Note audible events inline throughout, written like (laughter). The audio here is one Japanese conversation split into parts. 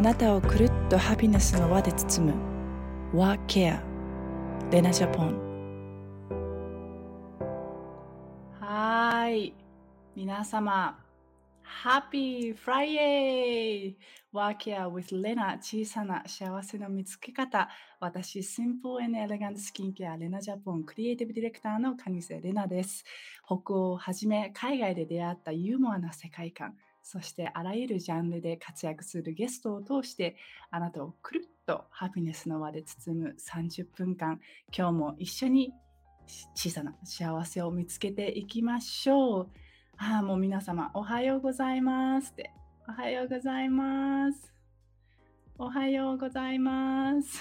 あなたをくるっとハピネスの輪で包む。What Care レナジャポン。はい。皆様 Happy Friday! Work Here with Lena 小さな幸せの見つけ方。私、Simple and Elegant Skincare レナジャポン。クリエイティブディレクターの蟹瀬レナです。北欧をはじめ海外で出会ったユーモアな世界観。そしてあらゆるジャンルで活躍するゲストを通してあなたをくるっとハピネスの輪で包む30分間今日も一緒に小さな幸せを見つけていきましょう。ああ、もう皆様おはようございますって。おはようございます。おはようございます。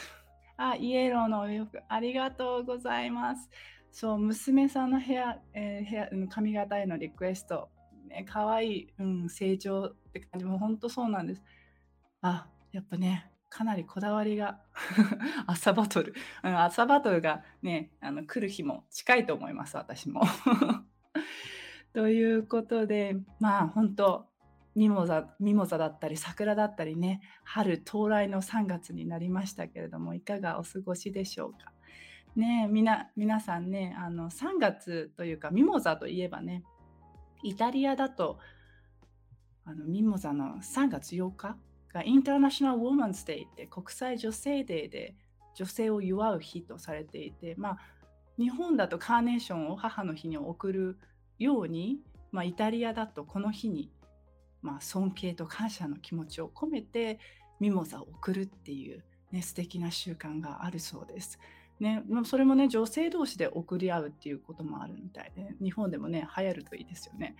あ、イエローのお洋服ありがとうございます。そう、娘さんの部屋、えー、部屋髪型へのリクエストね、可愛い、うん、成長って感じも本当そうなんです。あ、やっぱね、かなりこだわりが (laughs) 朝バトル、うん、朝バトルがね、あの来る日も近いと思います、私も。(laughs) ということで、まあ本当、ミモザミモザだったり桜だったりね春到来の3月になりましたけれどもいかがお過ごしでしょうかねみな皆さんねあの3月というかミモザといえばねイタリアだとあのミモザの3月8日がインターナショナル・ウォーマンズ・デイって国際女性デーで女性を祝う日とされていて、まあ、日本だとカーネーションを母の日に送るように、まあ、イタリアだとこの日に、まあ、尊敬と感謝の気持ちを込めてミモザを送るっていう、ね、素敵な習慣があるそうです。ね、それもね女性同士で送り合うっていうこともあるみたいで日本でもね流行るといいですよね。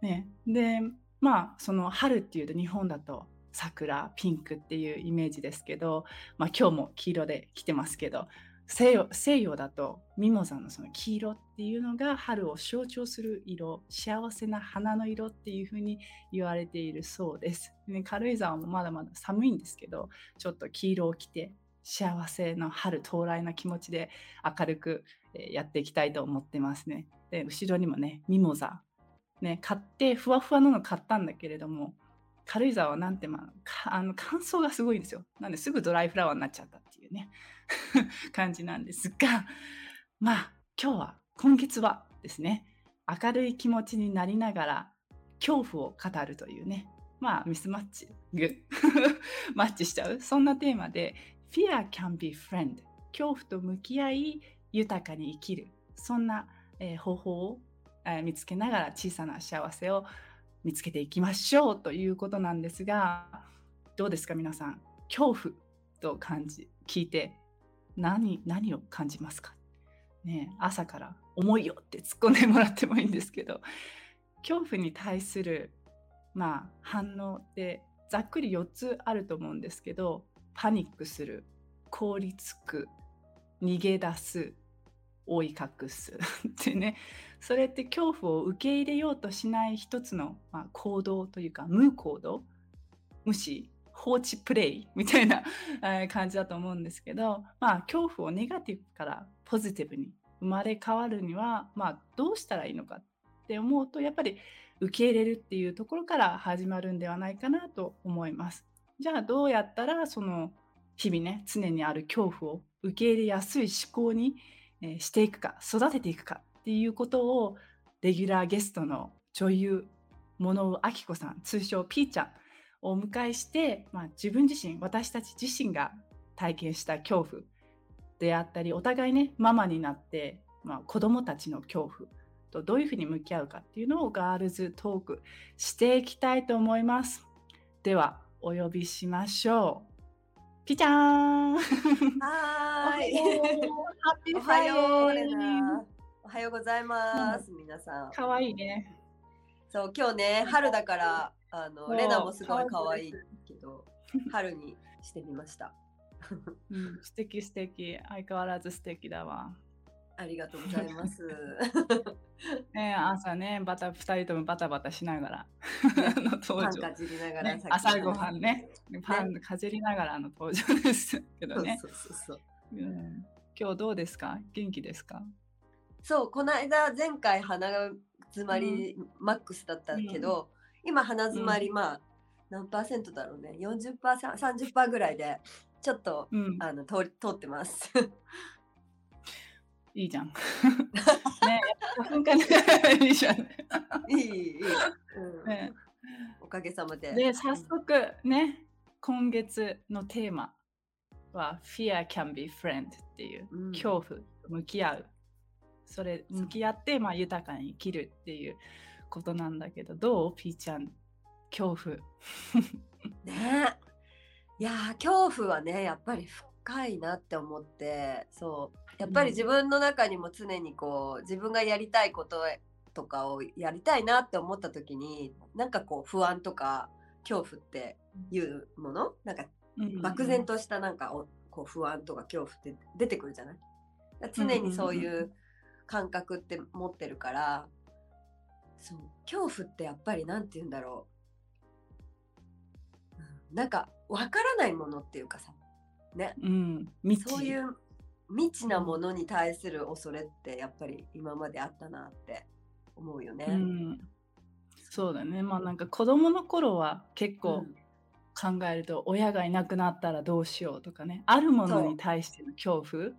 ねでまあその春っていうと日本だと桜ピンクっていうイメージですけど、まあ、今日も黄色で来てますけど西洋西洋だとミモザのその黄色っていうのが春を象徴する色幸せな花の色っていうふうに言われているそうです、ね、軽井沢もまだまだ寒いんですけどちょっと黄色を着て幸せの春到来な気持ちで明るくやっていきたいと思ってますね。で後ろにもねミモザ、ね、買ってふわふわなの買ったんだけれども軽井沢はなんてまああの乾燥がすごいんですよ。なんですぐドライフラワーになっちゃったっていうね (laughs) 感じなんですがまあ今日は今月はですね明るい気持ちになりながら恐怖を語るというねまあミスマッチグ (laughs) マッチしちゃうそんなテーマで Fear can be friend. 恐怖と向き合い豊かに生きる。そんな、えー、方法を、えー、見つけながら小さな幸せを見つけていきましょうということなんですがどうですか皆さん？恐怖と感じ聞いて何何を感じますか、ね、朝から重いよって突っ込んでもらってもいいんですけど。恐怖に対する、まあ、反応ってざっくり4つあると思うんですけどパニックする凍りつく逃げ出す覆い隠すってねそれって恐怖を受け入れようとしない一つの、まあ、行動というか無行動無視放置プレイみたいな (laughs) 感じだと思うんですけど、まあ、恐怖をネガティブからポジティブに生まれ変わるには、まあ、どうしたらいいのかって思うとやっぱり受け入れるっていうところから始まるんではないかなと思います。じゃあどうやったらその日々ね常にある恐怖を受け入れやすい思考に、していくか育てていくかっていうことをレギュラーゲストの女優物尾明子さん通称ピーちゃんをお迎えして、まあ、自分自身私たち自身が体験した恐怖であったりお互いねママになって、まあ、子供たちの恐怖とどういうふうに向き合うかっていうのをガールズトークしていきたいと思います。ではお呼びしましょう。ピちゃん。はい。(laughs) おはよう。おはようございます、皆さん。可愛いね。そう、今日ね、春だから、あの、レナもすごい可愛いけど、春にしてみました。うん、素敵素敵。相変わらず素敵だわ。ありがとうございます。(laughs) ね朝ね、バタ二人ともバタバタしながら、(laughs) の登場。かじりながら、ね、朝ごはんね、パンかじりながらの登場ですけどね。そうそうそうう。ん、今日どうですか？元気ですか？そう、この間前回鼻が詰まり、マックスだったけど、うん、今鼻詰まり、まあ何パーセントだろうね。40%30% ぐらいでちょっと、うん、あの通り通ってます。いいじゃん。(laughs) ね、花粉かね。いいじゃん。いいいい、うんね、おかげさまで。で、早速ね、今月のテーマは Fear can be friend っていう、うん恐怖と向き合う。それ向き合って、まあ、豊かに生きるっていうことなんだけど、どう？ピーちゃん、恐怖。(laughs) ねいやー恐怖はねやっぱり深いなって思ってそうやっぱり自分の中にも常にこう自分がやりたいこととかをやりたいなって思った時になんかこう不安とか恐怖っていうものなんか漠然としたなんかおこう不安とか恐怖って出てくるじゃない？常にそういう感覚って持ってるからそう恐怖ってやっぱりなんて言うんだろう、うんなんかわからないものっていうかさね。うん、そういう未知なものに対する恐れってやっぱり今まであったなって思うよね。うん、そうだね。まあなんか子供の頃は結構考えると、親がいなくなったらどうしようとかね、あるものに対しての恐怖、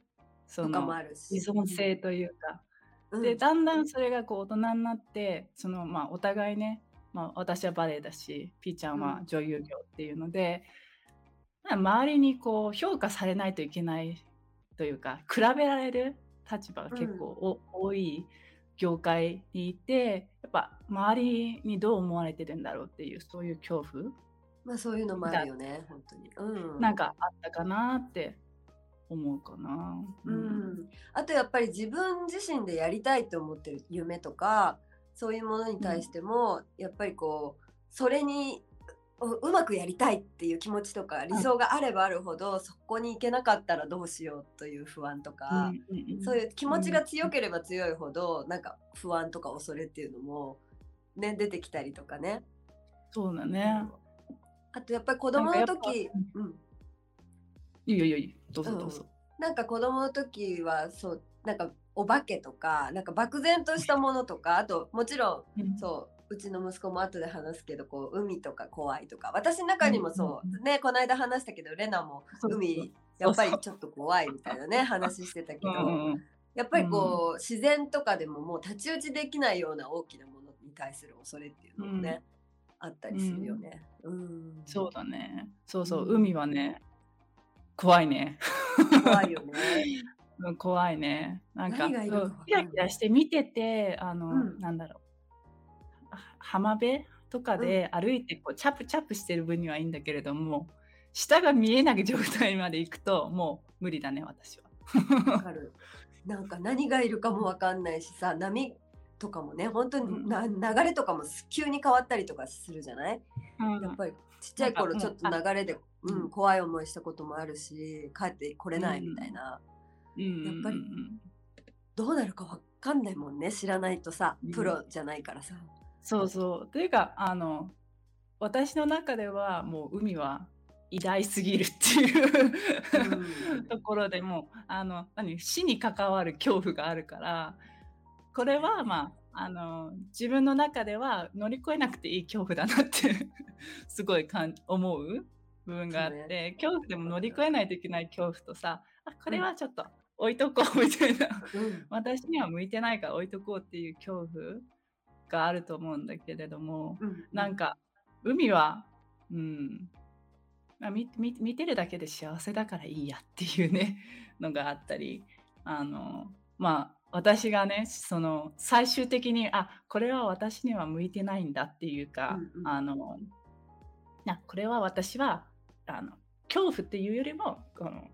そのあるし。依存性というか、うん。でだんだんそれがこう大人になってそのまあお互いね、まあ、私はバレエだしピーちゃんはうん。女優業っていうので、まあ周りにこう評価されないといけないというか比べられる立場が結構お、多い業界にいてやっぱ周りにどう思われてるんだろうっていうそういう恐怖まあそういうのもあるよね本当に。うん。なんかあったかなって思うかな。うん、あとやっぱり自分自身でやりたいと思ってる夢とかそういうものに対しても、やっぱりこうそれにううまくやりたいっていう気持ちとか理想があればあるほど、そこに行けなかったらどうしようという不安とか、そういう気持ちが強ければ強いほど、なんか不安とか恐れっていうのも、ね、出てきたりとかね。そうだね。あとやっぱり子供の時うん、いいよいいよどうぞどうぞ。なんか子供の時はそうなんかお化けとかなんか漠然としたものとかあともちろんうん。そううちの息子も後で話すけどこう海とか怖いとか。私の中にもそう、うんうんねこの間話したけどレナも海やっぱりちょっと怖いみたいなね話してたけど、やっぱりこう、自然とかでももう太刀打ちできないような大きなものに対する恐れっていうのもね、あったりするよね。うん、そうだね。そうそう、うん。海はね、怖いね。怖いよね。(laughs) うん怖いね。なんか、キラキラして見てて、あの、うん。なんだろう。は浜辺とかで歩いてこうチャプチャプしてる分にはいいんだけれども、下が見えない状態まで行くともう無理だね、私は。わかる。なんか何がいるかもわかんないしさ波とかもね本当にな、流れとかも急に変わったりとかするじゃない？やっぱりちっちゃい頃ちょかっと流れで、うんうん、怖い思いしたこともあるし帰ってこれないみたいな、うん。やっぱりうんどうなるかわかんないもんね知らないとさうんプロじゃないからさ。そうそう。というか、あの、私の中ではもう海は偉大すぎるっていう、うん。ところでもうあの何死に関わる恐怖があるからこれはまああの自分の中では乗り越えなくていい恐怖だなって (laughs) すごいかん思う部分があって、恐怖でも乗り越えないといけない恐怖とさあこれはちょっと置いとこうみたいな。うん。私には向いてないから置いとこうっていう恐怖があると思うんだけれどもうん。なんか海はうん。まあ、見見見てるだけで幸せだからいいやっていうね (laughs) のがあったりあのまあ私がねその最終的にあこれは私には向いてないんだっていうか、うんうん。あのなこれは私はあの恐怖っていうよりもこの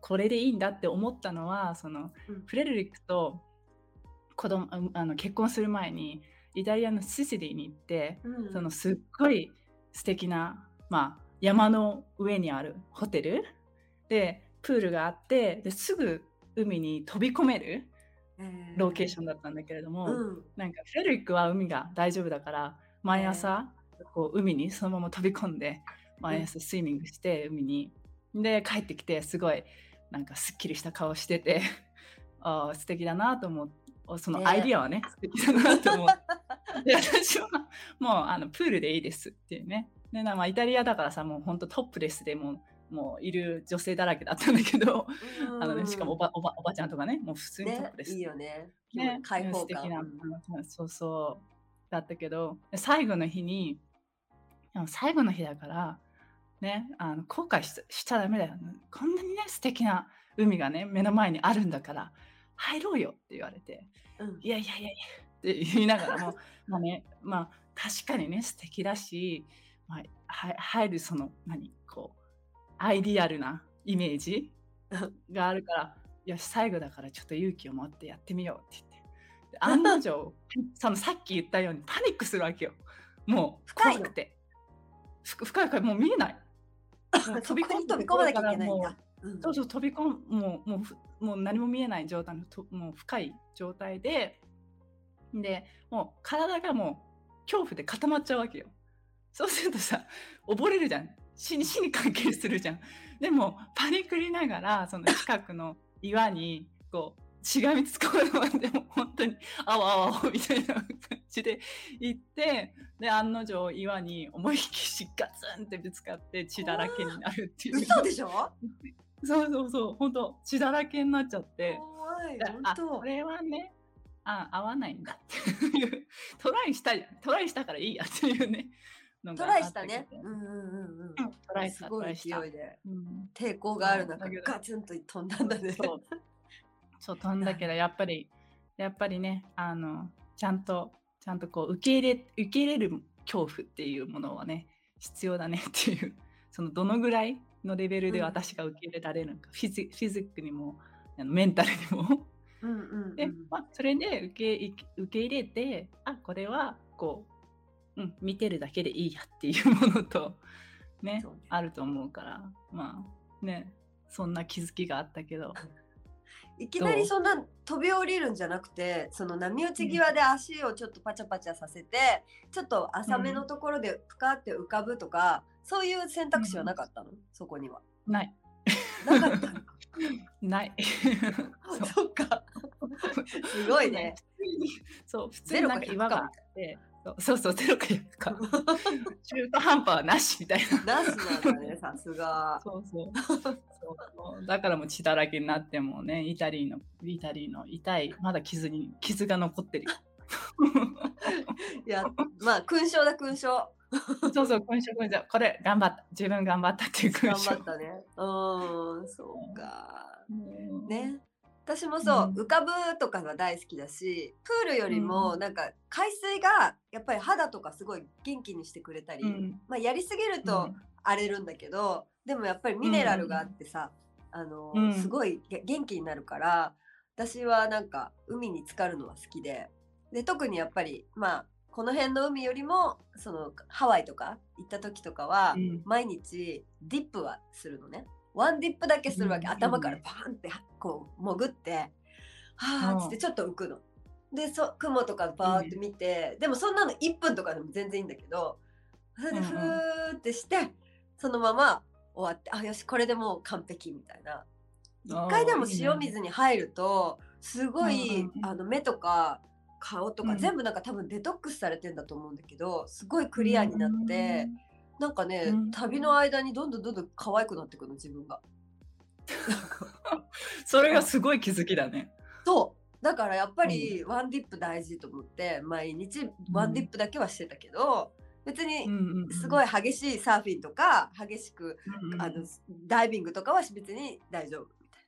これでいいんだって思ったのはそのうん。フレデリックと子供ああの結婚する前にイタリアのシシリに行ってうん。そのすっごい素敵な、まあ、山の上にあるホテル。でプールがあってですぐ海に飛び込めるロケーションだったんだけれども、うん。なんかフレデリックは海が大丈夫だから毎朝こう海にそのまま飛び込んで毎朝スイミングして海に。で帰ってきてすごいなんかすっきりした顔してて (laughs) ああ素敵だなと思ってそのね。アイディアはね素敵だなと思ってで私はもうあのプールでいいですっていうね。ね、なまあイタリアだからさもう本当トップレスでもうもういる女性だらけだったんだけど、あのね、しかもおばおばおばちゃんとかねもう普通にトップレス、ね、いいよね。ね開放素敵な、感そうそうだったけど最後の日に最後の日だからねあの後悔ししちゃダメだよ、ね、こんなにね素敵な海がね目の前にあるんだから入ろうよって言われて。うん。いやいやいやいやって言いながらも (laughs) まあねまあ確かにね素敵だし、まあ、は入るその何こうアイディアルなイメージがあるからよし最後だからちょっと勇気を持ってやってみようって言って。で案の定 (laughs) そのさっき言ったようにパニックするわけよ。もう深いの怖くて。ふ深い深いもう見えない。もうそこに飛び込まなきゃいけないそうそう飛び込むもうもうふもう何も見えない状態のともう深い状態ででもう体がもう恐怖で固まっちゃうわけよ。そうするとさ溺れるじゃん。死に死に関係するじゃん。でもパニクりながらその近くの岩にこうしがみつこうのでも本当にあわあわみたいな感じで行ってで案の定岩に思いっきりガツンってぶつかって血だらけになるっていう。嘘でしょ？(laughs) そうそうそう、本当血だらけになっちゃって、怖いであ、本当。これはね、あ、合わないんだっていう、(laughs) トライしたトライしたからいいやっていうね、トライしたね。うんうんうんうん。トライした、すごい。勢いで。うん。抵抗がある中ガツンと飛んだんだね。そう、そう飛んだけど、やっぱり、やっぱりね、あの、ちゃんと、ちゃんとこう、受け入れ、受け入れる恐怖っていうものはね、必要だねっていう、そのどのぐらいのレベルでうん。私が受け入れられるのか、フィジフィジックにも、あのメンタルにも。うんうんうん。で、まあ、それで受けい受け入れてあこれはこう、うん、見てるだけでいいやっていうものと (laughs) ねね。あると思うからまあねそんな気づきがあったけど。(laughs) いきなりそんな飛び降りるんじゃなくてその波打ち際で足をちょっとパチャパチャさせて、ちょっと浅めのところでぷかって浮かぶとか、そういう選択肢はなかったの、そこには。ない。なかったの？(laughs) ない。そっか。(laughs) すごいね。そう普通になんか岩があってそうそうゼロか100か (laughs) 中途半端はなしみたいなナスなんだね、さすが。そうそうだからもう血だらけになってもねイタリーのイタリーの痛いまだ傷に傷が残ってるよ (laughs) いや、まあ、勲章だ、勲章。そうそう勲章勲章これ頑張った自分頑張ったっていう勲頑章張ったね。うん、そうか。うんね。私もそう、うん。浮かぶとかが大好きだしプールよりもうんなんか海水がやっぱり肌とかすごい元気にしてくれたり、うん。まあ、やりすぎると荒れるんだけど、でもやっぱりミネラルがあってさ、あのうん。すごいげ元気になるから私はなんか海に浸かるのは好きでで特にやっぱりまあこの辺の海よりもそのハワイとか行った時とかは、うん。毎日ディップはするのねワンディップだけするわけ、うん頭からパーンってこう潜ってはうんあっつってちょっと浮くの。でそ雲とかバーって見て、でもそんなの1分とかでも全然いいんだけどそれでふーってして、そのまま終わってあよしこれでもう完璧みたいな。一回でも塩水に入るとすごい、あの目とか顔とか、うん。全部なんか多分デトックスされてんだと思うんだけどすごいクリアになって、なんかね、うん。旅の間にどんどんどんどん可愛くなってくるの自分が。(laughs) それがすごい気づきだね。そう。だからやっぱりワンディップ大事と思って毎日ワンディップだけはしてたけど、別にすごい激しいサーフィンとか激しく、あのダイビングとかは別に大丈夫みたい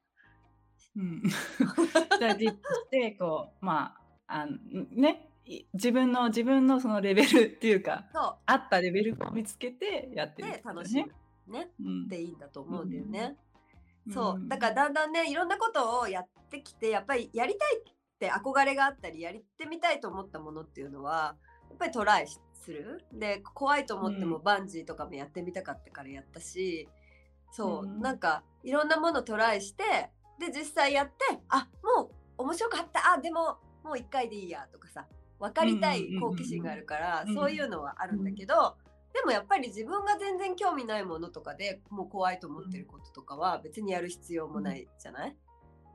うん、(laughs) じゃあディップしてこうまああのねい自分の自分のそのレベルっていうかな。合ったレベルを見つけてやってるってこと楽しむねうん。でいいんだと思うんだよね。うんそう。だからだんだんねいろんなことをやってきてやっぱりやりたいって憧れがあったりやってみたいと思ったものっていうのはやっぱりトライする。で怖いと思ってもうん。バンジーとかもやってみたかったからやったし、そう、うん。なんかいろんなものトライしてで実際やってあもう面白かったあでももう一回でいいやとかさ分かりたい好奇心があるから、うんそういうのはあるんだけど、でもやっぱり自分が全然興味ないものとかでもう怖いと思ってることとかは別にやる必要もないじゃない、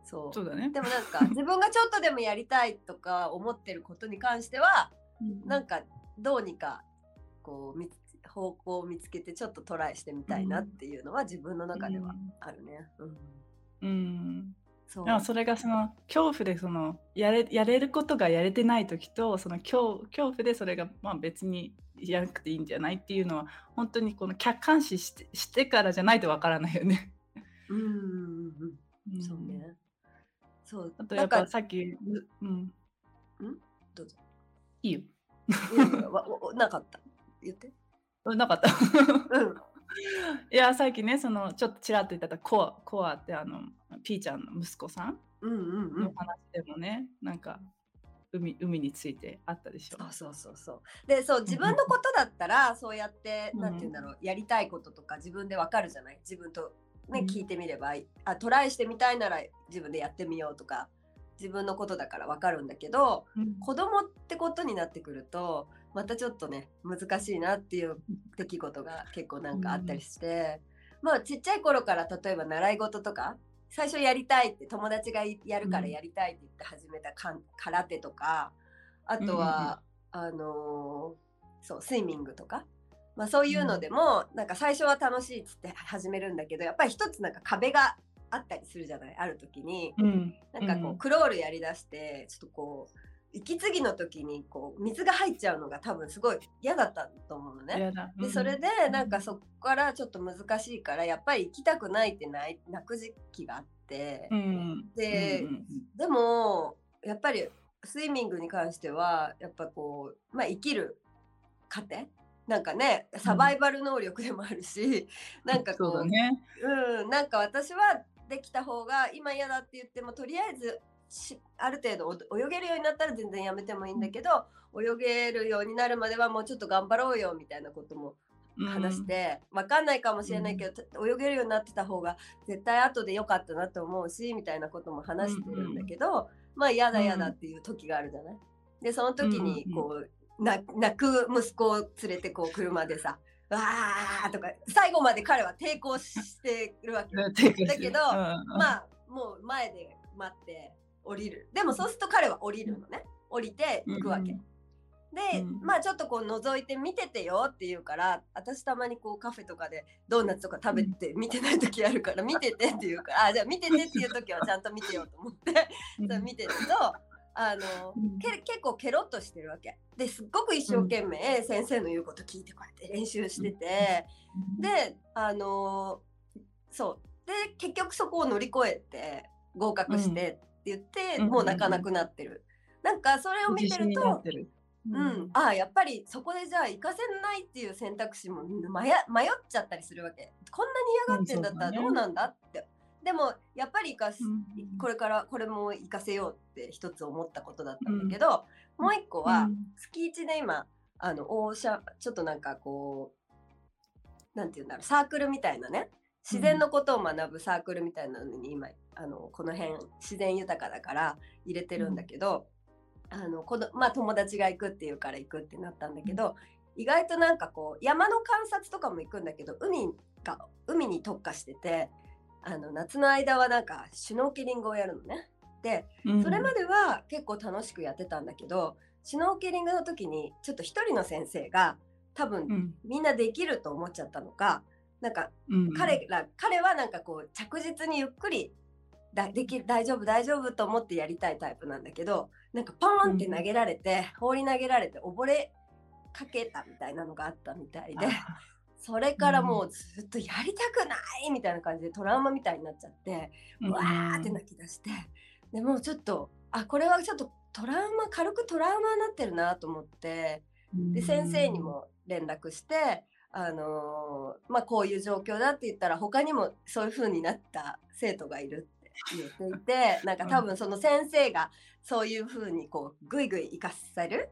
そう。そうだね。でもなんか (laughs) 自分がちょっとでもやりたいとか思ってることに関してはなんかどうにかこうみ方向を見つけてちょっとトライしてみたいなっていうのは自分の中ではあるね。うん。うんそうでもそれがその恐怖でそのやれやれることがやれてない時とその恐恐怖でそれがまあ別にやらなくていいんじゃないっていうのは本当にこの客観視してしてからじゃないとわからないよね。うんうんうんうんんそうね。そうあとやっぱさっき、うん、どうぞ。いいよ。いやいやわわなかった。言って。うんなかった。うん。いやさっきねそのちょっとちらっと言ってたコアコアってあのピーちゃんの息子さんうんうんうんの。話でもね、なんか海海についてあったでしょ。そうそうそうそう。でそう自分のことだったらそうやって、うんなんて言うんだろうやりたいこととか自分でわかるじゃない？自分とね、うん聞いてみればあトライしてみたいなら自分でやってみようとか自分のことだからわかるんだけどうん。子供ってことになってくるとまたちょっとね難しいなっていう出来事が結構なんかあったりして、まあちっちゃい頃から例えば習い事とか最初やりたいって友達がやるからやりたいって言って始めたかん空手とかあとは、あのーそうスイミングとか、まあ、そういうのでも、なんか最初は楽しいっつって始めるんだけどやっぱり一つなんか壁があったりするじゃない？ある時に。うん、なんかこう、クロールやりだしてちょっとこう息継ぎの時にこう水が入っちゃうのが多分すごい嫌だったと思うのうん、ね。やだでそれでなんかそこからちょっと難しいからやっぱり行きたくないってない泣く時期があって、うん、でうんうんでもやっぱりスイミングに関してはやっぱこう、まあ、生きる糧なんかねサバイバル能力でもあるし、なんかこそうだね。うん、なんか私はできた方が今嫌だって言ってもとりあえずしある程度お泳げるようになったら全然やめてもいいんだけど、泳げるようになるまではもうちょっと頑張ろうよみたいなことも話して、わかんないかもしれないけど、泳げるようになってた方が絶対後で良かったなと思うしみたいなことも話してるんだけど、まあ嫌だ嫌だっていう時があるじゃない。でその時にこう、な泣く息子を連れてこう車でさ「わー」とか最後まで彼は抵抗してるわけ (laughs) だけどうん、まあもう前で待って降りる。でもそうすると彼は降りるのね。降りて行くわけ、うんで、うん。まあちょっとこう覗いて見ててよって言うから私たまにこうカフェとかでドーナツとか食べて見てない時あるから見ててって言うからあじゃあ見ててっていう時はちゃんと見てようと思って。見てるとあのうん。け結構ケロッとしてるわけ。ですっごく一生懸命先生の言うこと聞いてこうやって練習してて、であのーそう。で結局そこを乗り越えて合格してって言って、うん。もう泣かなくなってる、なんかそれを見てると自信になっ、てる。うん、ああやっぱりそこでじゃあ行かせないっていう選択肢も迷迷っちゃったりするわけ。こんなに嫌がってんだったらどうなんだって、でもやっぱり行かす、うんこれからこれも行かせようって一つ思ったことだったんだけど、もう一個は、月一で今あのオーシャンちょっとなんかこうなんて言うんだろうサークルみたいなね自然のことを学ぶサークルみたいなのに今あのこの辺自然豊かだから入れてるんだけど、あのこのまあ友達が行くっていうから行くってなったんだけど、意外となんかこう山の観察とかも行くんだけど海が海に特化しててあの夏の間はなんかシュノーケリングをやるのね。でうんそれまでは結構楽しくやってたんだけどシュノーケリングの時にちょっと一人の先生が多分うん。みんなできると思っちゃったのかなんかうん彼ら彼はなんかこう着実にゆっくりだできる大丈夫大丈夫と思ってやりたいタイプなんだけどなんかポーンって投げられて、放り投げられて溺れかけたみたいなのがあったみたいで。それからもうずっとやりたくないみたいな感じでトラウマみたいになっちゃって、うんわーって泣き出してでもうちょっとあこれはちょっとトラウマ軽くトラウマになってるなと思ってで先生にも連絡して、あのーまあ、こういう状況だって言ったら他にもそういう風になった生徒がいるって言っていて (laughs) なんか多分その先生がそういう風にこうグイグイ生かせる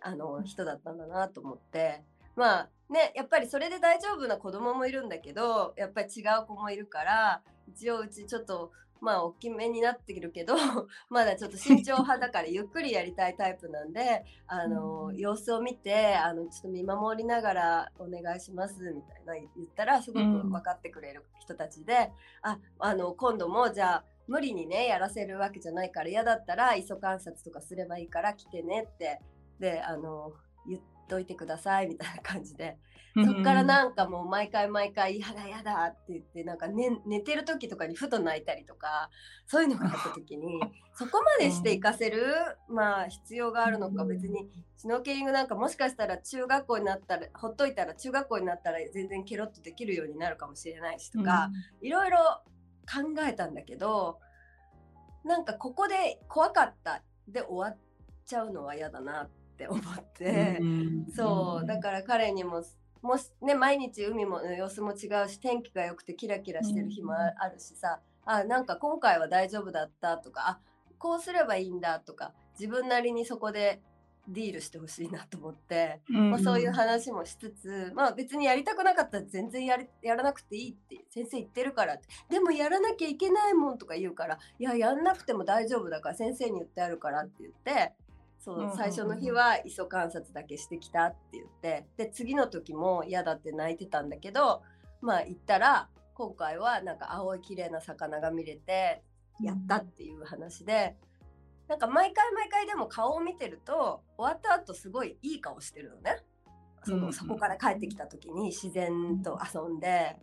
あの人だったんだなと思ってまあねやっぱりそれで大丈夫な子供もいるんだけどやっぱり違う子もいるから一応うちちょっとまあ大きめになってるけど (laughs) まだちょっと慎重派だからゆっくりやりたいタイプなんであの、うん。様子を見てあのちょっと見守りながらお願いしますみたいな言ったらすごくうん。分かってくれる人たちで、ああの今度もじゃあ無理にねやらせるわけじゃないから嫌だったら磯観察とかすればいいから来てねってであの言っといてくださいみたいな感じで。そっからなんかもう毎回毎回「やだやだ」って言ってなんか寝寝てる時とかにふと泣いたりとかそういうのがあった時にそこまでしていかせる、まあ必要があるのか別にシュノーケリングなんかもしかしたら中学校になったらほっといたら中学校になったら全然ケロッとできるようになるかもしれないしとか、いろいろ考えたんだけどなんかここで怖かったで終わっちゃうのは嫌だなって思って、そうだから彼にももしね毎日海も様子も違うし天気が良くてキラキラしてる日もあるしさ、うん、あなんか今回は大丈夫だったとかあこうすればいいんだとか自分なりにそこでディールしてほしいなと思って、うん、まあ、そういう話もしつつ、まあ、別にやりたくなかったら全然ややらなくていいって先生言ってるからって。でもやらなきゃいけないもんとか言うからいややんなくても大丈夫だから先生に言ってあるからって言ってそう最初の日は磯観察だけしてきたって言ってで次の時も嫌だって泣いてたんだけどまあ行ったら今回はなんか青い綺麗な魚が見れてやったっていう話で、うん、なんか毎回毎回でも顔を見てると終わった後すごいいい顔してるのね。その、うん、そこから帰ってきた時に自然と遊んで、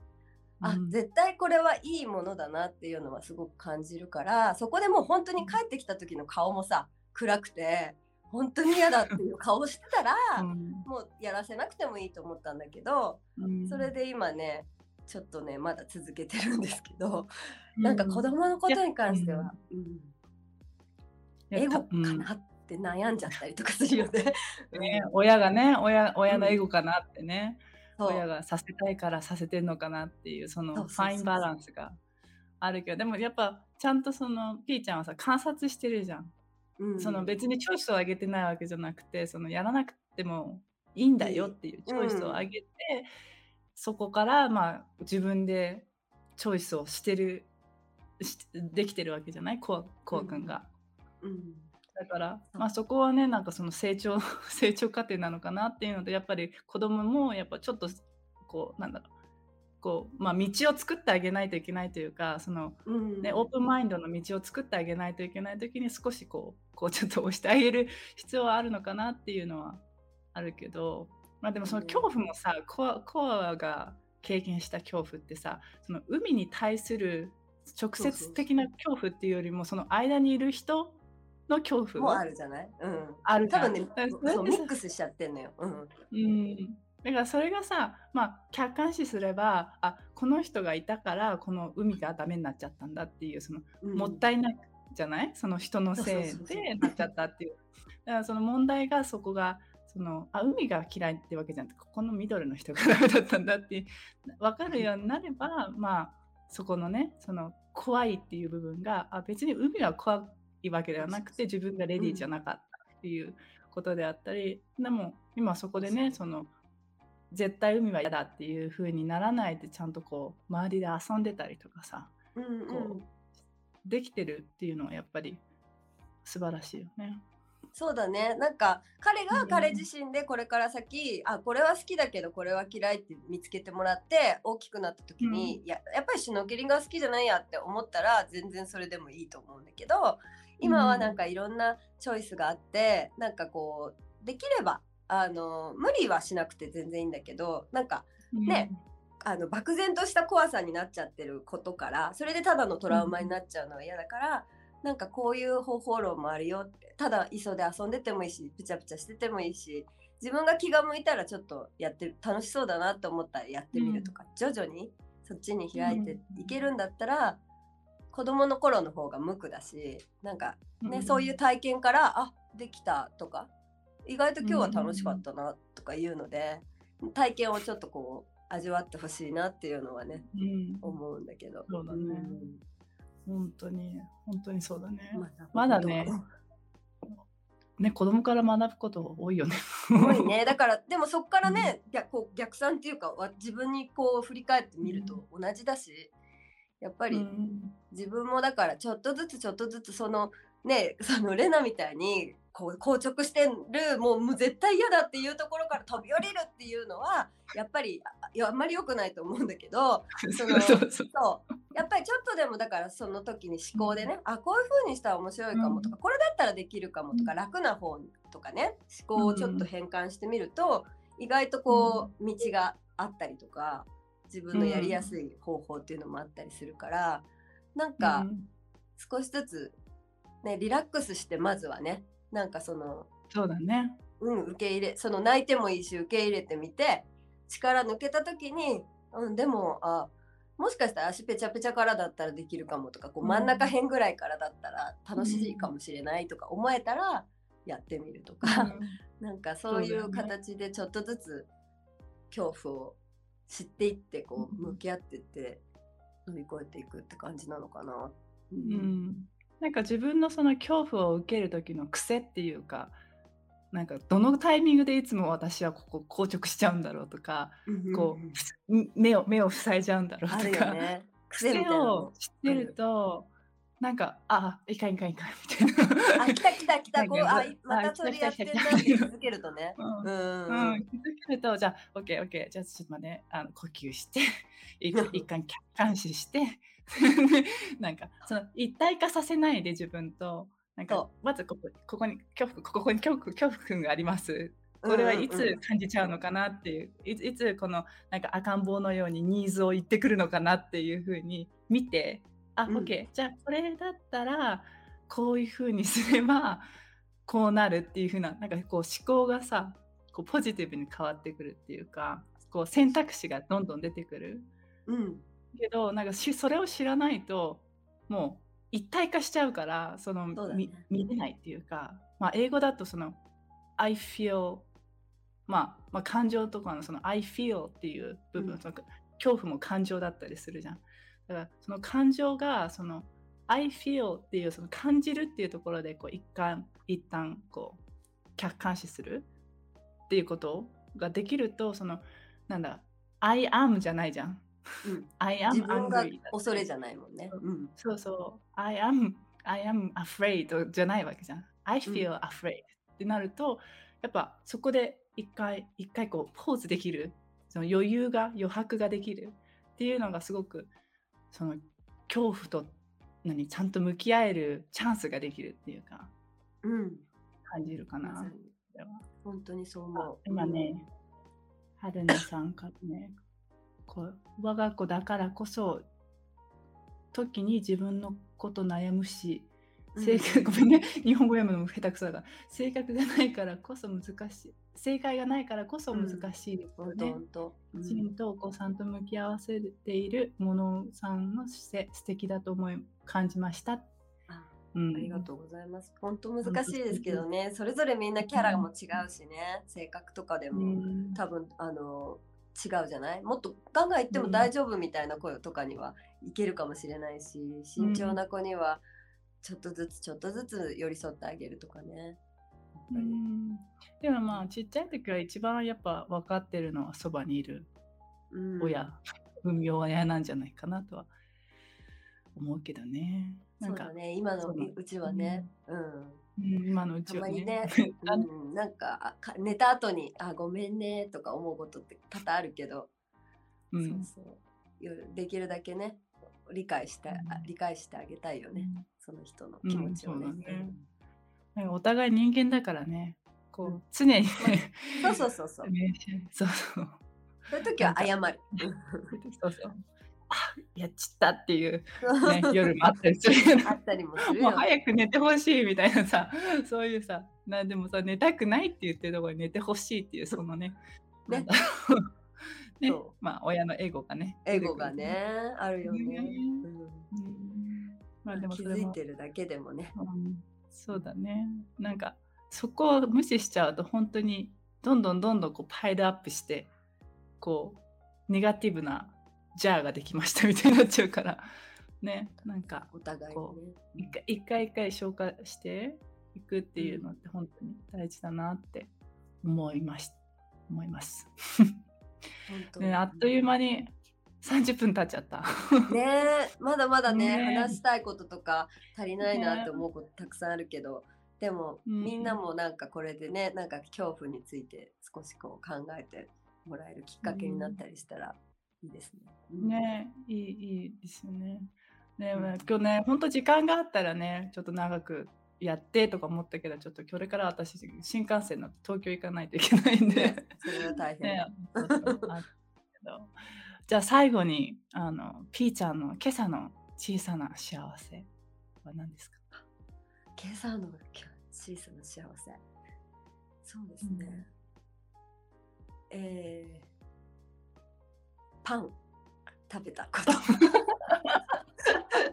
うん、あ絶対これはいいものだなっていうのはすごく感じるからそこでもう本当に帰ってきた時の顔もさ暗くて本当に嫌だっていう顔してたら、うん、もうやらせなくてもいいと思ったんだけど、うん、それで今ねちょっとねまだ続けてるんですけど、うん、なんか子供のことに関しては、うん、エゴかなって悩んじゃったりとかするよね。(laughs) ね親がね親親のエゴかなってね、親がさせたいからさせてんのかなっていうそのファインバランスがあるけどでもやっぱちゃんとそのピーちゃんはさ観察してるじゃん。その別にチョイスを上げてないわけじゃなくてそのやらなくてもいいんだよっていうチョイスを上げて、うん、そこからまあ自分でチョイスをしてるできてるわけじゃない？コアコア君が。うん、だから、まあ、そこはねなんかその成長 (laughs) 成長過程なのかなっていうのでやっぱり子供もやっぱちょっとこうなんだろう。こう、まあ、道を作ってあげないといけないというかその、ね、うん、オープンマインドの道を作ってあげないといけない時に少しこうこうちょっと押してあげる必要はあるのかなっていうのはあるけど、まあ、でもその恐怖もさ、コアコアが経験した恐怖ってさその海に対する直接的な恐怖っていうよりもその間にいる人の恐怖もあるじゃない、うん、ある多分ねミックスしちゃってんのよ。うん、うん。だからそれがさ、まあ、客観視すればあこの人がいたからこの海がダメになっちゃったんだっていうその、うん、もったいないじゃない？その人のせいでなっちゃったっていう。だからその問題がそこがそのあ海が嫌いってわけじゃなくてここのミドルの人がダメだったんだって分かるようになれば、まあそこのねその怖いっていう部分があ別に海は怖いわけではなくて自分がレディーじゃなかったっていうことであったり、でも今そこでねその絶対海は嫌だっていう風にならないでちゃんとこう周りで遊んでたりとかさ、うんうん、こうできてるっていうのはやっぱり素晴らしいよね。そうだね。なんか彼が彼自身でこれから先、うん、あこれは好きだけどこれは嫌いって見つけてもらって大きくなった時に、うん、ややっぱりシュノーケリングが好きじゃないやって思ったら全然それでもいいと思うんだけど今はなんかいろんなチョイスがあって、うん、なんかこうできればあの無理はしなくて全然いいんだけどなんかね、うん、あの漠然とした怖さになっちゃってることからそれでただのトラウマになっちゃうのは嫌だから、うん、なんかこういう方法論もあるよって。ただ磯で遊んでてもいいしプチャプチャしててもいいし自分が気が向いたらちょっとやってる楽しそうだなって思ったらやってみるとか、うん、徐々にそっちに開いていけるんだったら、子供の頃の方が無垢だしなんかね、そういう体験からあできたとか意外と今日は楽しかったなとかいうので、うん、体験をちょっとこう味わってほしいなっていうのはね、うん、思うんだけど。そうだね、うん、本当に本当にそうだね。まだね。ね、子供から学ぶこと多いよね。多いね。(laughs) だから、でもそこからね、逆こう逆算っていうか、自分にこう振り返ってみると同じだし、やっぱり自分もだからちょっとずつちょっとずつそのね、そのレナみたいにこう硬直してるもうもう絶対嫌だっていうところから飛び降りるっていうのはやっぱりあいやあんまり良くないと思うんだけど (laughs) そのそうそうそう。やっぱりちょっとでもだからその時に思考でね、あこういう風にしたら面白いかもとか、うん。これだったらできるかもとか、うん。楽な方とかね思考をちょっと変換してみると、意外とこう道があったりとか自分のやりやすい方法っていうのもあったりするから、なんかうん。少しずつ、ね、リラックスしてまずはねなんかそのそうだね。うん、受け入れその泣いてもいいし受け入れてみて力抜けた時に、うん、でもあもしかしたら足ペチャペチャからだったらできるかもとかこううん。真ん中辺ぐらいからだったら楽しいかもしれないとか思えたらやってみるとか、(laughs) なんかそういう形でちょっとずつ恐怖を知っていってこううん。向き合ってって乗り越えていくって感じなのかな。ううん、なんか自分のその恐怖を受ける時の癖っていうかなんかどのタイミングでいつも私はここ硬直しちゃうんだろうとかこうんう目を目を塞いじゃうんだろうとか、よね。(laughs) 癖を知ってるとなんかあいかんいかんいかんみたいな。あ、来た来た来た、こう、あ、いまあたそれやってんなって気づけるとね。(laughs) うん。気づけると、じゃあ、OK、OK、じゃあちょっと待って、あの呼吸して、(laughs) 一一貫客観視して、(laughs) なんか、その一体化させないで自分と、なんかそ、まずここここに恐怖、ここに恐怖恐怖君があります。これはいつ感じちゃうのかなっていう、いついつこのなんか赤ん坊のようにニーズを言ってくるのかなっていうふうに見て、あ、うん OK、じゃあこれだったらこういうふうにすればこうなるっていうふうな、なんかこう思考がさ、こうポジティブに変わってくるっていうか、こう選択肢がどんどん出てくる。うん。けど、なんかしそれを知らないと、もう一体化しちゃうから、そのそね見れないっていうか、まあ、英語だとその I feel、まあ、まあ感情とかのその I feel っていう部分、うんその恐怖も感情だったりするじゃん。だからその感情がその I feel っていうその感じるっていうところでこう一旦一旦こう客観視するっていうことができるとそのなんだ I am じゃないじゃん。うん I am 自分が恐れじゃないもんね。うん。そうそう。I am, I am afraid じゃないわけじゃん。I feel afraid ってなると、やっぱそこで一回、一回こうポーズできる、その余裕が、余白ができるっていうのがすごく、その恐怖と何ちゃんと向き合えるチャンスができるっていうか、うん。感じるかな。本当にそう思あう。今ね、春菜さんからね、こう我が子だからこそ、時に自分のこと悩むし、うん、正解、ごめんね、(laughs) 日本語読むのも下手くそだから、正確がないからこそ難しい。正解がないからこそ難しいですよね。本当。きちんとお子さんと向き合わせているものさんの姿勢素敵だと思い感じました。あうん、ありがとうございます。本当難しいですけどね、それぞれみんなキャラも違うしね、性格とかでうもん。多分あの違うじゃない？もっとガンガン言っても大丈夫みたいな声とかにはいけるかもしれないし、慎重な子にはちょっとずつちょっとずつ寄り添ってあげるとかね。うん。でもまあちっちゃい時は一番やっぱ分かってるのはそばにいる。うん。親、運用親なんじゃないかなとは思うけどね。なかそうんだね、今のうちはね、うん。うん、今のうちはたまにねね。(laughs) うん、なんかあか寝た後に「あごめんね」とか思うことって多々あるけど、うんそうそうよできるだけね理解して、あうん理解してあげたいよね、その人の気持ちをね。ねお互い人間だからね、こう常にね、そうそうそうそう。(laughs) ねそうそう。そういう時は謝る。そうそう。あやっちったっていう、うんね、夜もあったりするよ (laughs) あったりもするよ。もう早く寝てほしいみたいなさ、そういうさ、なんでもさ、寝たくないって言ってるところに寝てほしいっていう、そのね、(laughs) ね (laughs) ねまあ、親のエゴがね。エゴがね、あるよね。ねうんうんまあでも気づいてるだけでもね。うんそうだね。なんかそこを無視しちゃうと本当にどんどんどんどんこうパイルアップしてこうネガティブなジャーができましたみたいになっちゃうからねなんかお互いこにね。一回一回一回消化していくっていうのって本当に大事だなって思いまし思います。ね、あっという間に30分経っちゃった。ねえまだまだねねえ話したいこととか足りないなって思うことたくさんあるけど、でも、うんみんなもなんかこれでねなんか恐怖について少しこう考えてもらえるきっかけになったりしたらいいですね。うんねいいいいですよね。ね、うん今日ね、本当時間があったらね、ちょっと長くやってとか思ったけど、ちょっとこれから私、新幹線乗って東京行かないといけないんでね。それは大変。ね、じゃあ最後にあのピーちゃんの今朝の小さな幸せは何ですか？今朝の小さな幸せ。そうですね。えー、パン食べたこと。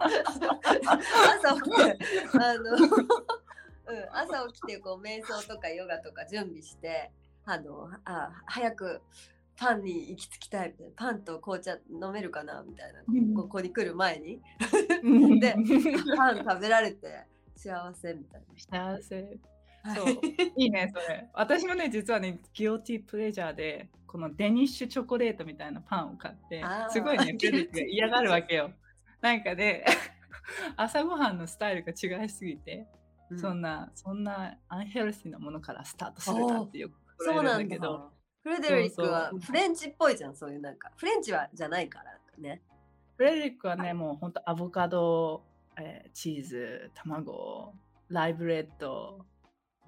朝起きて、あの、(laughs) うん、朝起きてこう瞑想とかヨガとか準備して、あの、あ早くパンに行き着きたいみたいな、パンと紅茶飲めるかなみたいな、うんここに来る前に、うんでパン食べられて幸せみたいな。幸せはいそう。いいねそれ。私もね実はねギオティプレジャーでこのデニッシュチョコレートみたいなパンを買ってすごいね嫌がるわけよ。(laughs) なんかで朝ごはんのスタイルが違いすぎてうん。そんな、そんなアンヘルシーなものからスタートするかってよくそう言わなんだれるんだけど。フレデリックはフレンチっぽいじゃん、そういうなんか。フレンチはじゃないからね。フレデリックはね、もう本当アボカド、えーチーズ、卵、ライブレッド、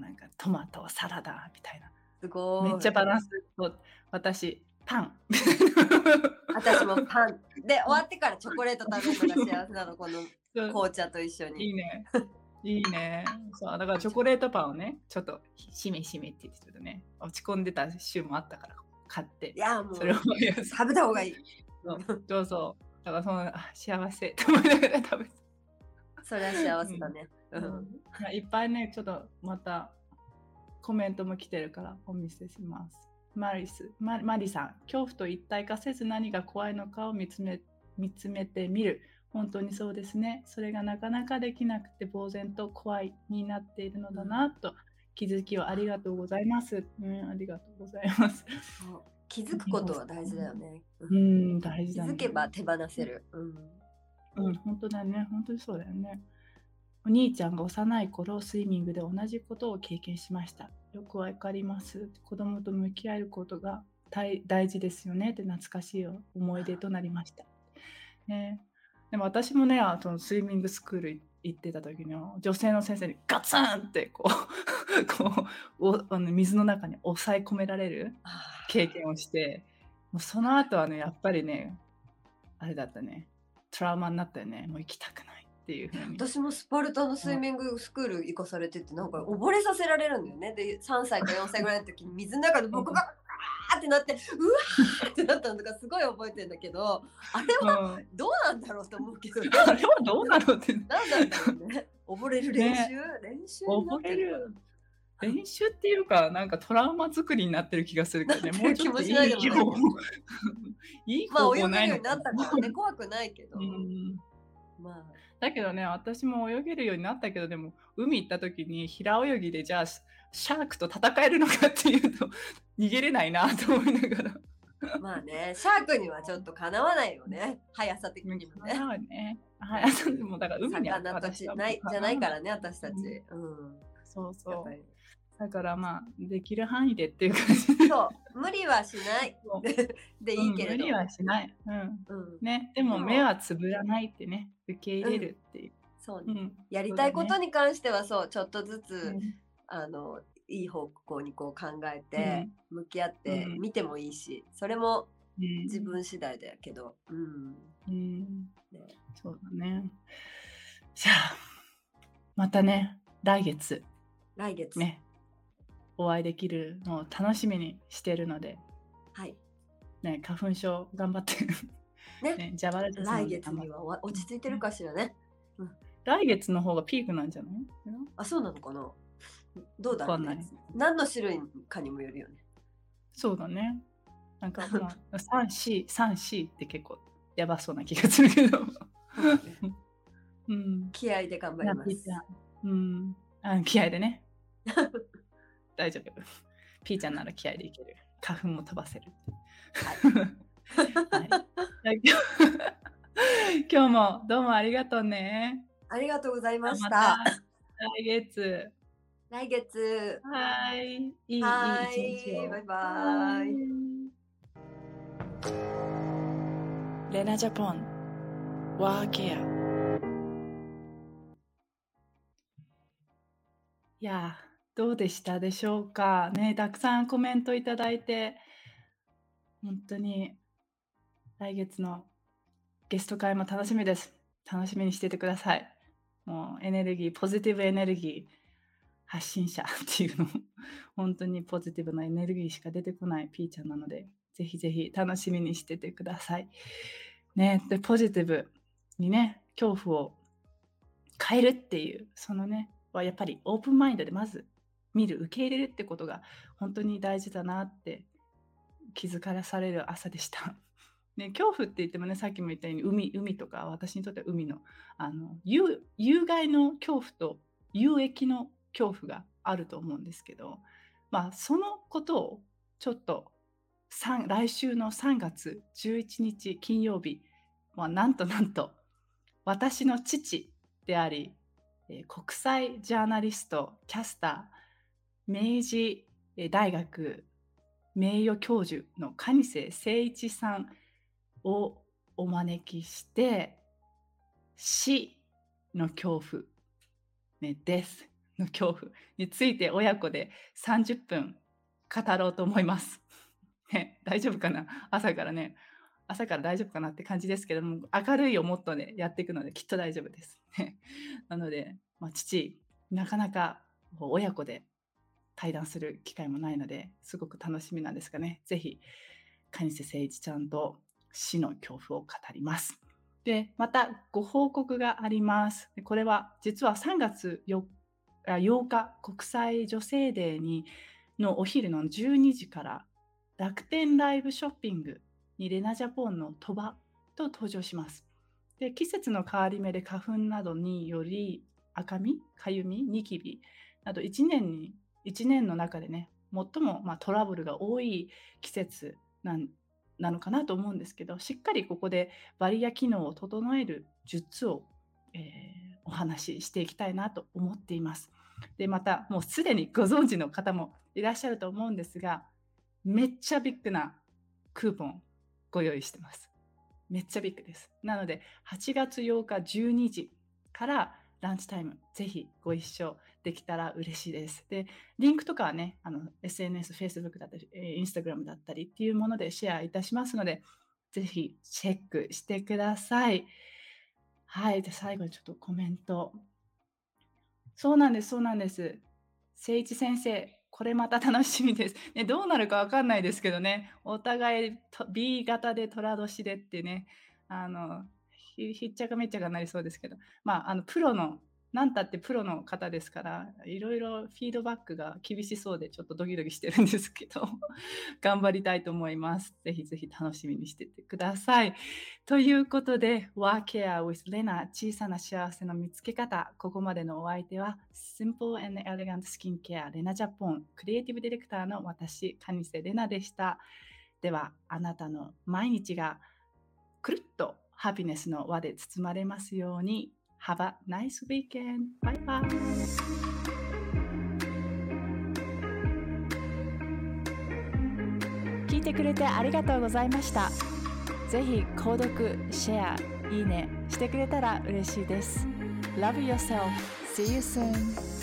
なんかトマト、サラダみたいな。すごい。めっちゃバランスと、私、パン。(laughs) 私もパン。で、終わってからチョコレート食べるのが幸せなの、この (laughs) 紅茶と一緒いに。いね。いいね。そう、だからチョコレートパンをね、ちょっとしめしめって言ってたね。落ち込んでた週もあったから買ってい。や、もうそれを食べた方がいい。そうそう。だからそのあ幸せと思いながら食べてそれは幸せだね。ううんいっぱいね、ちょっとまたコメントも来てるからお見せします。マリス、ママリさん、恐怖と一体化せず何が怖いのかを見つめ見つめてみる。本当にそうですね。それがなかなかできなくて呆然と怖いになっているのだなと気づきをありがとうございます。うん、ありがとうございます。気づくことは大事だよね。ううんん、大気事だ、ね。づけば手放せる。うん。うん、本当だね。本当にそうだよね。お兄ちゃんが幼い頃、スイミングで同じことを経験しました。よくわかります。子供と向き合えることが大事ですよねって懐かしい思い出となりました。ね、でも私もね、あのスイミングスクール行ってた時には女性の先生にガツンってこう (laughs) こうおの水の中に抑え込められる経験をして、もうその後はね、やっぱりね、あれだったね、トラウマになったよね、もう行きたくないっていう。私もスパルタのスイミングスクール行かされててなんか溺れさせられるんだよね。で3歳か4歳ぐらいの時に (laughs) 水の中で僕があーってなってうわーってなったのがすごい覚えてんだけどあれはうんどうなんだろうと思うけど。あれはどうなのって、何なんだろうね。溺れる練習、練習溺れってるる。練習っていうか、なんかトラウマ作りになってる気がするけどね、なもうちょっとい気もしないでもい。方法。いいまあ泳げるようないのかになったからね。怖くないけど、うん。まあだけどね、私も泳げるようになったけど、でも海行った時に平泳ぎでじゃあシャークと戦えるのかっていうと (laughs) 逃げれないなと思いながら。まあねシャークにはちょっとかなわないよね。速さ的にもね。そうね。はい、あとでもだから海には魚ないじゃないからね私たち、うん。うんそう。そうだからまあ、できる範囲でっていう感じ。で。そう。無理はしない。でいいけれど、うん無理はしない。うん。うん。ね、でも目はつぶらないってね、受け入れるっていう。そう。ねうん。やりたいことに、に関してはそうちょっとずつ、うんあのいい方向にこう考えて、向き合ってうん。見てもいいしそれもうん。自分次第だけど、うん。うん。ね。そうだね。じゃあ、またね、来月。来月、ね、お会いできるのを楽しみにしてるので、はい。ね、花粉症頑張って。ね。ね、ジャバラ来月には落ち着いてるかしらね。来月の方がピークなんじゃない？あそうなのかな？どうだろうね。何の種類かにもよるよね。そうだね。なんか、まあ、(laughs) 3、4、3、4って結構やばそうな気がするけど。(laughs) うん。気合で頑張ります。うん。あ気合でね。(laughs) 大丈夫。(laughs) ピーちゃんなら気合でいける。花粉も飛ばせる。はいはい (laughs) 今日もどうもありがとうね。ありがとうございましたまた来月。来月はい。いい、一日を。バイバイはいレナジャポンワーケアいやどうでしたでしょうか？ねたくさんコメントいただいて本当に来月のゲスト会も楽しみです。楽しみにしててください。もうエネルギーポジティブエネルギー発信者 (laughs) っていうの本当にポジティブなエネルギーしか出てこないピーちゃんなのでぜひぜひ楽しみにしててください。ね、でポジティブにね恐怖を変えるっていうそのねはやっぱりオープンマインドでまず見る受け入れるってことが本当に大事だなって気づかされる朝でした。(laughs) ね、恐怖って言ってもねさっきも言ったように海海とか私にとっては海のあの有害の恐怖と有益の恐怖があると思うんですけど、まあ、そのことをちょっと来週の3月11日金曜日、まあ、なんとなんと私の父であり、国際ジャーナリストキャスター明治大学名誉教授の蟹瀬誠一さんをお招きして死の恐怖、ね、です。の恐怖について親子で30分語ろうと思います。ね、大丈夫かな？朝からね、朝から大丈夫かなって感じですけども、明るいをもっとね、やっていくのできっと大丈夫です。なので、まあ、父、なかなか親子で対談する機会もないので、すごく楽しみなんですがね、ぜひ、蟹瀬誠一ちゃんと死の恐怖を語ります。で、またご報告があります。これは実は3月4 8日国際女性デーにのお昼の12時から楽天ライブショッピングにレナジャポンの鳥羽と登場します。で季節の変わり目で花粉などにより赤み、かゆみ、ニキビなど1年に1年の中でね最もまあトラブルが多い季節なんなのかなと思うんですけどしっかりここでバリア機能を整える術を、えー、お話ししていきたいなと思っています。でまたもうすでにご存知の方もいらっしゃると思うんですがめっちゃビッグなクーポンご用意してます。めっちゃビッグです。なので8月8日12時からランチタイムぜひご一緒できたら嬉しいです。で、リンクとかはね、あの SNS、Facebook だったり、Instagram だったりっていうものでシェアいたしますので、ぜひチェックしてください。はい。で、最後にちょっとコメント。そうなんです、そうなんです。誠一先生、これまた楽しみです。(laughs) ね、どうなるかわかんないですけどね、お互いと B 型で寅年でってね、あの、ひひっちゃかめっちゃかになりそうですけど、まあ、あのプロのなんたってプロの方ですからいろいろフィードバックが厳しそうでちょっとドキドキしてるんですけど (laughs) 頑張りたいと思います。ぜひぜひ楽しみにしててください。ということで Work Care with Lena 小さな幸せの見つけ方ここまでのお相手は Simple and Elegant Skincare レナジャポンクリエイティブディレクターの私蟹瀬レナでした。ではあなたの毎日がくるっとハピネスの輪で包まれますように Have a nice weekend. Bye bye. いてくれてありがとうございました。ぜひ購読、シェア、いいねしてくれたら嬉しいです。Love yourself. See you soon.